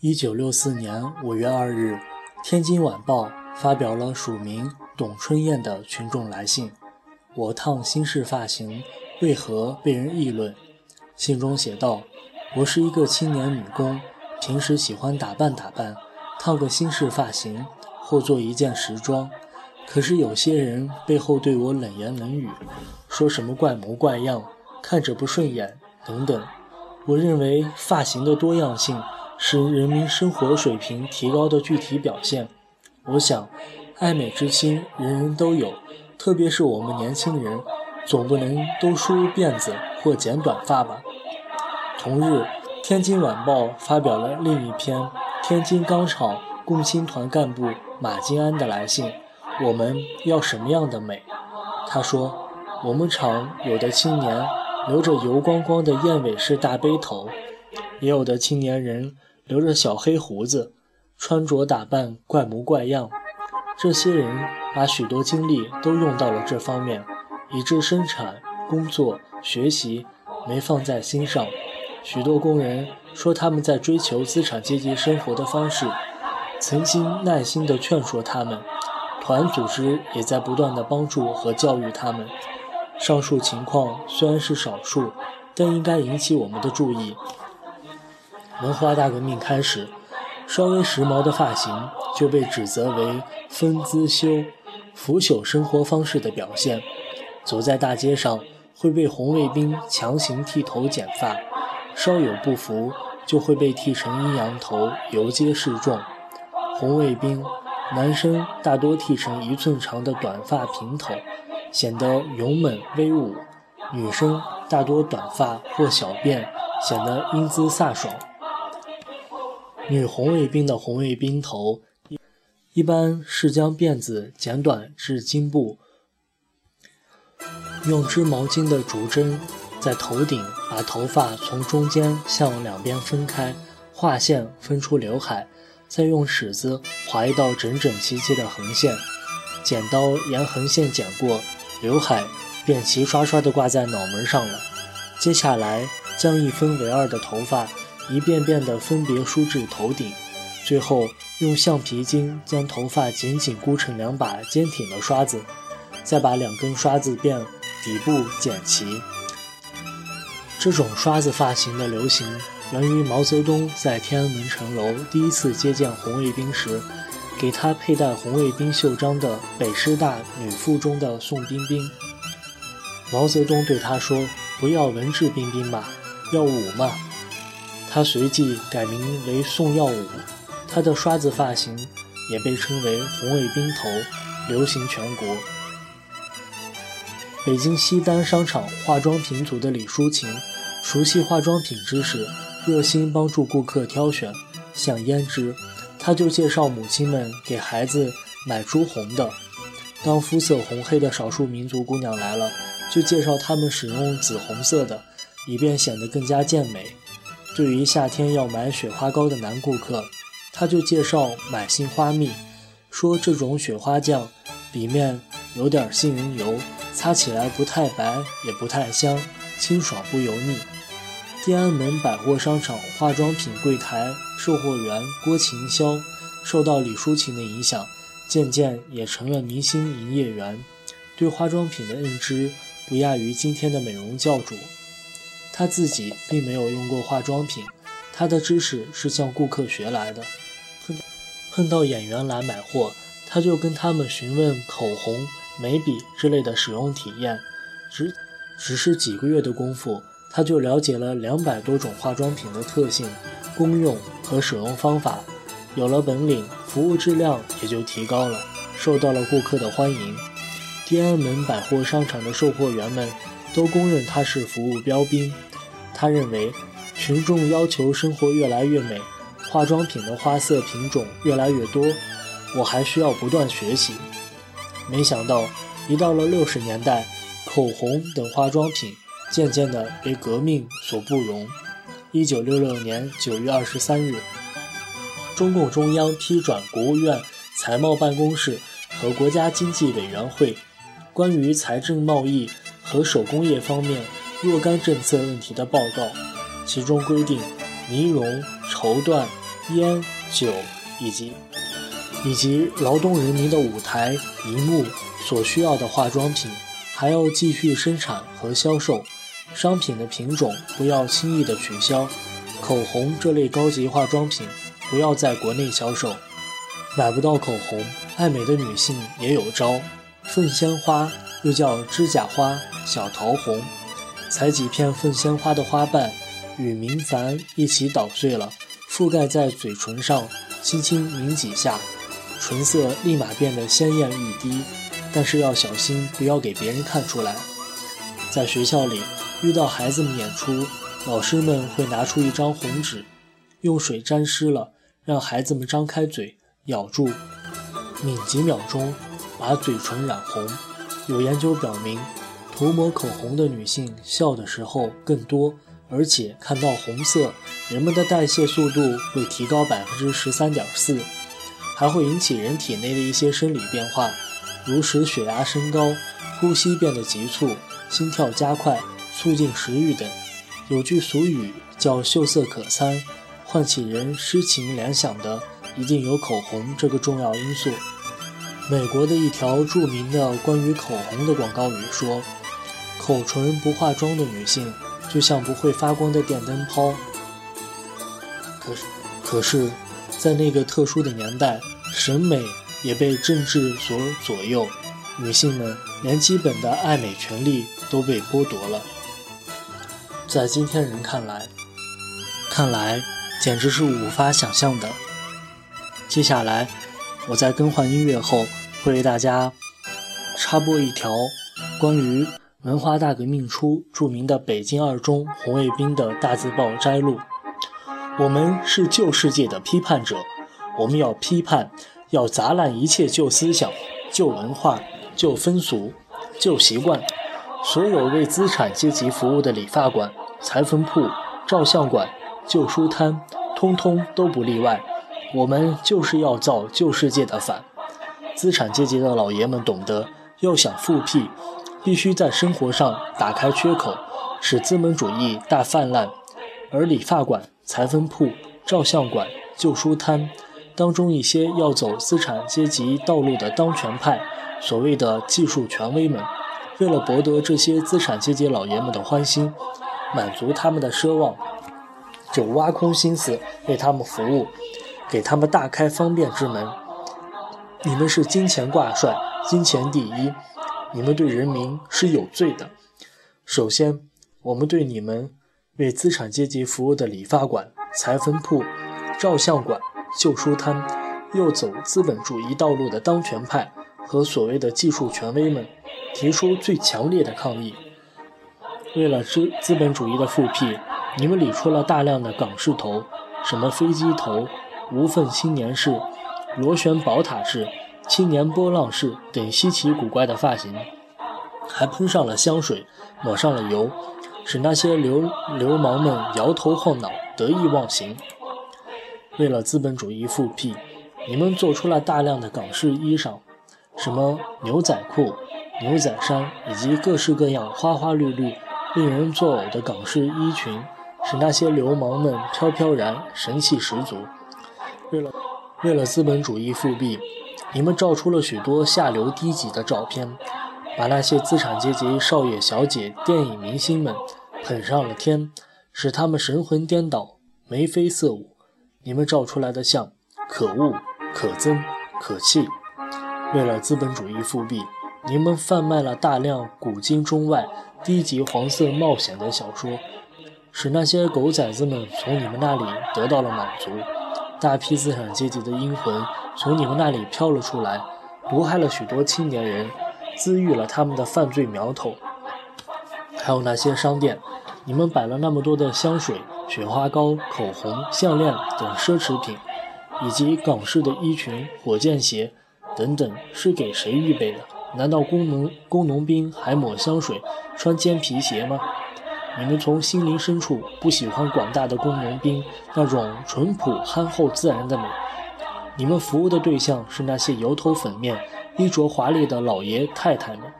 一九六四年五月二日，《天津晚报》发表了署名董春燕的群众来信：“我烫新式发型为何被人议论？”信中写道：“我是一个青年女工，平时喜欢打扮打扮，烫个新式发型或做一件时装。可是有些人背后对我冷言冷语，说什么怪模怪样，看着不顺眼等等。我认为发型的多样性。”是人民生活水平提高的具体表现。我想，爱美之心人人都有，特别是我们年轻人，总不能都梳辫子或剪短发吧。同日，《天津晚报》发表了另一篇天津钢厂共青团干部马金安的来信：“我们要什么样的美？”他说：“我们厂有的青年留着油光光的燕尾式大背头，也有的青年人。”留着小黑胡子，穿着打扮怪模怪样，这些人把许多精力都用到了这方面，以致生产、工作、学习没放在心上。许多工人说他们在追求资产阶级生活的方式，曾经耐心地劝说他们，团组织也在不断地帮助和教育他们。上述情况虽然是少数，但应该引起我们的注意。文化大革命开始，稍微时髦的发型就被指责为风姿修、腐朽生活方式的表现。走在大街上会被红卫兵强行剃头剪发，稍有不服就会被剃成阴阳头游街示众。红卫兵男生大多剃成一寸长的短发平头，显得勇猛威武；女生大多短发或小辫，显得英姿飒爽。女红卫兵的红卫兵头，一般是将辫子剪短至颈部，用织毛巾的竹针在头顶把头发从中间向两边分开，画线分出刘海，再用尺子划一道整整齐齐的横线，剪刀沿横线剪过，刘海便齐刷刷地挂在脑门上了。接下来将一分为二的头发。一遍遍地分别梳至头顶，最后用橡皮筋将头发紧紧箍成两把坚挺的刷子，再把两根刷子辫底部剪齐。这种刷子发型的流行源于毛泽东在天安门城楼第一次接见红卫兵时，给他佩戴红卫兵袖章的北师大女附中的宋冰冰。毛泽东对他说：“不要文质彬彬嘛，要武嘛。”他随即改名为宋耀武，他的刷子发型也被称为“红卫兵头”，流行全国。北京西单商场化妆品组的李淑琴，熟悉化妆品知识，热心帮助顾客挑选，像胭脂，他就介绍母亲们给孩子买朱红的；当肤色红黑的少数民族姑娘来了，就介绍她们使用紫红色的，以便显得更加健美。对于夏天要买雪花膏的男顾客，他就介绍买杏花蜜，说这种雪花酱里面有点杏仁油，擦起来不太白也不太香，清爽不油腻。天安门百货商场化妆品柜台售货员郭琴霄受到李淑琴的影响，渐渐也成了明星营业员，对化妆品的认知不亚于今天的美容教主。他自己并没有用过化妆品，他的知识是向顾客学来的。碰碰到演员来买货，他就跟他们询问口红、眉笔之类的使用体验。只只是几个月的功夫，他就了解了两百多种化妆品的特性、功用和使用方法。有了本领，服务质量也就提高了，受到了顾客的欢迎。天安门百货商场的售货员们都公认他是服务标兵。他认为，群众要求生活越来越美，化妆品的花色品种越来越多，我还需要不断学习。没想到，一到了六十年代，口红等化妆品渐渐地被革命所不容。一九六六年九月二十三日，中共中央批转国务院财贸办公室和国家经济委员会关于财政、贸易和手工业方面。若干政策问题的报告，其中规定，呢绒、绸缎、烟、酒以及以及劳动人民的舞台、荧幕所需要的化妆品，还要继续生产和销售。商品的品种不要轻易的取消。口红这类高级化妆品不要在国内销售。买不到口红，爱美的女性也有招。凤仙花又叫指甲花、小桃红，采几片凤仙花的花瓣与明矾一起捣碎了，覆盖在嘴唇上，轻轻抿几下。唇色立马变得鲜艳欲滴，但是要小心，不要给别人看出来。在学校里遇到孩子们演出，老师们会拿出一张红纸，用水沾湿了，让孩子们张开嘴咬住，抿几秒钟，把嘴唇染红。有研究表明，涂抹口红的女性笑的时候更多，而且看到红色，人们的代谢速度会提高百分之十三点四。还会引起人体内的一些生理变化，如使血压升高、呼吸变得急促、心跳加快、促进食欲等。有句俗语叫“秀色可餐”，唤起人诗情联想的一定有口红这个重要因素。美国的一条著名的关于口红的广告语说：“口唇不化妆的女性，就像不会发光的电灯泡。”可是，可是。在那个特殊的年代，审美也被政治所左右，女性们连基本的爱美权利都被剥夺了。在今天人看来，看来简直是无法想象的。接下来，我在更换音乐后，会为大家插播一条关于文化大革命初著名的北京二中红卫兵的大字报摘录。我们是旧世界的批判者，我们要批判，要砸烂一切旧思想、旧文化、旧风俗、旧习惯。所有为资产阶级服务的理发馆、裁缝铺、照相馆、旧书摊，通通都不例外。我们就是要造旧世界的反。资产阶级的老爷们懂得，要想复辟，必须在生活上打开缺口，使资本主义大泛滥，而理发馆。裁缝铺、照相馆、旧书摊当中，一些要走资产阶级道路的当权派，所谓的技术权威们，为了博得这些资产阶级老爷们的欢心，满足他们的奢望，就挖空心思为他们服务，给他们大开方便之门。你们是金钱挂帅，金钱第一，你们对人民是有罪的。首先，我们对你们。为资产阶级服务的理发馆、裁缝铺、照相馆、旧书摊，又走资本主义道路的当权派和所谓的技术权威们，提出最强烈的抗议。为了资资本主义的复辟，你们理出了大量的港式头，什么飞机头、无缝青年式、螺旋宝塔式、青年波浪式等稀奇古怪的发型，还喷上了香水，抹上了油。使那些流流氓们摇头晃脑、得意忘形。为了资本主义复辟，你们做出了大量的港式衣裳，什么牛仔裤、牛仔衫，以及各式各样花花绿绿、令人作呕的港式衣裙，使那些流氓们飘飘然、神气十足。为了为了资本主义复辟，你们照出了许多下流低级的照片，把那些资产阶级少爷小姐、电影明星们。捧上了天，使他们神魂颠倒、眉飞色舞。你们照出来的像，可恶、可憎、可气。为了资本主义复辟，你们贩卖了大量古今中外低级黄色冒险的小说，使那些狗崽子们从你们那里得到了满足。大批资产阶级的阴魂从你们那里飘了出来，毒害了许多青年人，滋育了他们的犯罪苗头。还有那些商店，你们摆了那么多的香水、雪花膏、口红、项链等奢侈品，以及港式的衣裙、火箭鞋等等，是给谁预备的？难道工农工农兵还抹香水、穿尖皮鞋吗？你们从心灵深处不喜欢广大的工农兵那种淳朴、憨厚、自然的美。你们服务的对象是那些油头粉面、衣着华丽的老爷太太们。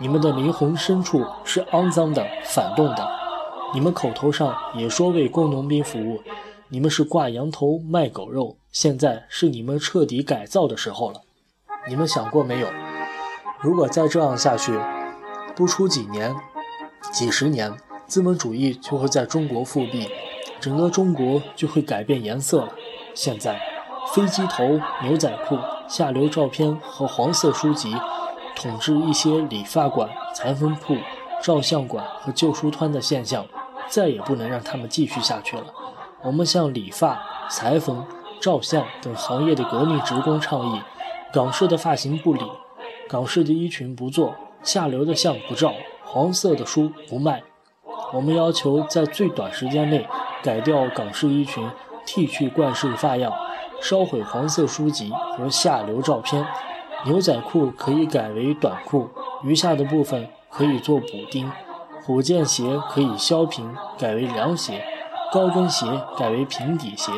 你们的灵魂深处是肮脏的、反动的，你们口头上也说为工农兵服务，你们是挂羊头卖狗肉，现在是你们彻底改造的时候了。你们想过没有？如果再这样下去，不出几年、几十年，资本主义就会在中国复辟，整个中国就会改变颜色了。现在，飞机头、牛仔裤、下流照片和黄色书籍统治一些理发馆、裁缝铺、照相馆和旧书摊的现象，再也不能让他们继续下去了。我们向理发、裁缝、照相等行业的革命职工倡议。港式的发型不理，港式的衣裙不做，下流的相不照，黄色的书不卖。我们要求在最短时间内改掉港式衣裙，剃去冠式发样，烧毁黄色书籍和下流照片。牛仔裤可以改为短裤，余下的部分可以做补丁。虎健鞋可以削平，改为凉鞋。高跟鞋改为平底鞋。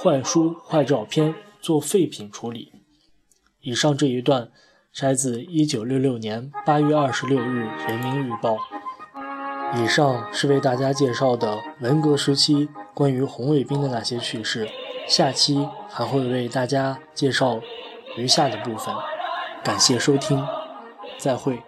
坏书坏照片做废品处理。以上这一段摘自一九六六年八月二十六日《人民日报》。以上是为大家介绍的文革时期关于红卫兵的那些趣事，下期还会为大家介绍余下的部分。感谢收听，再会。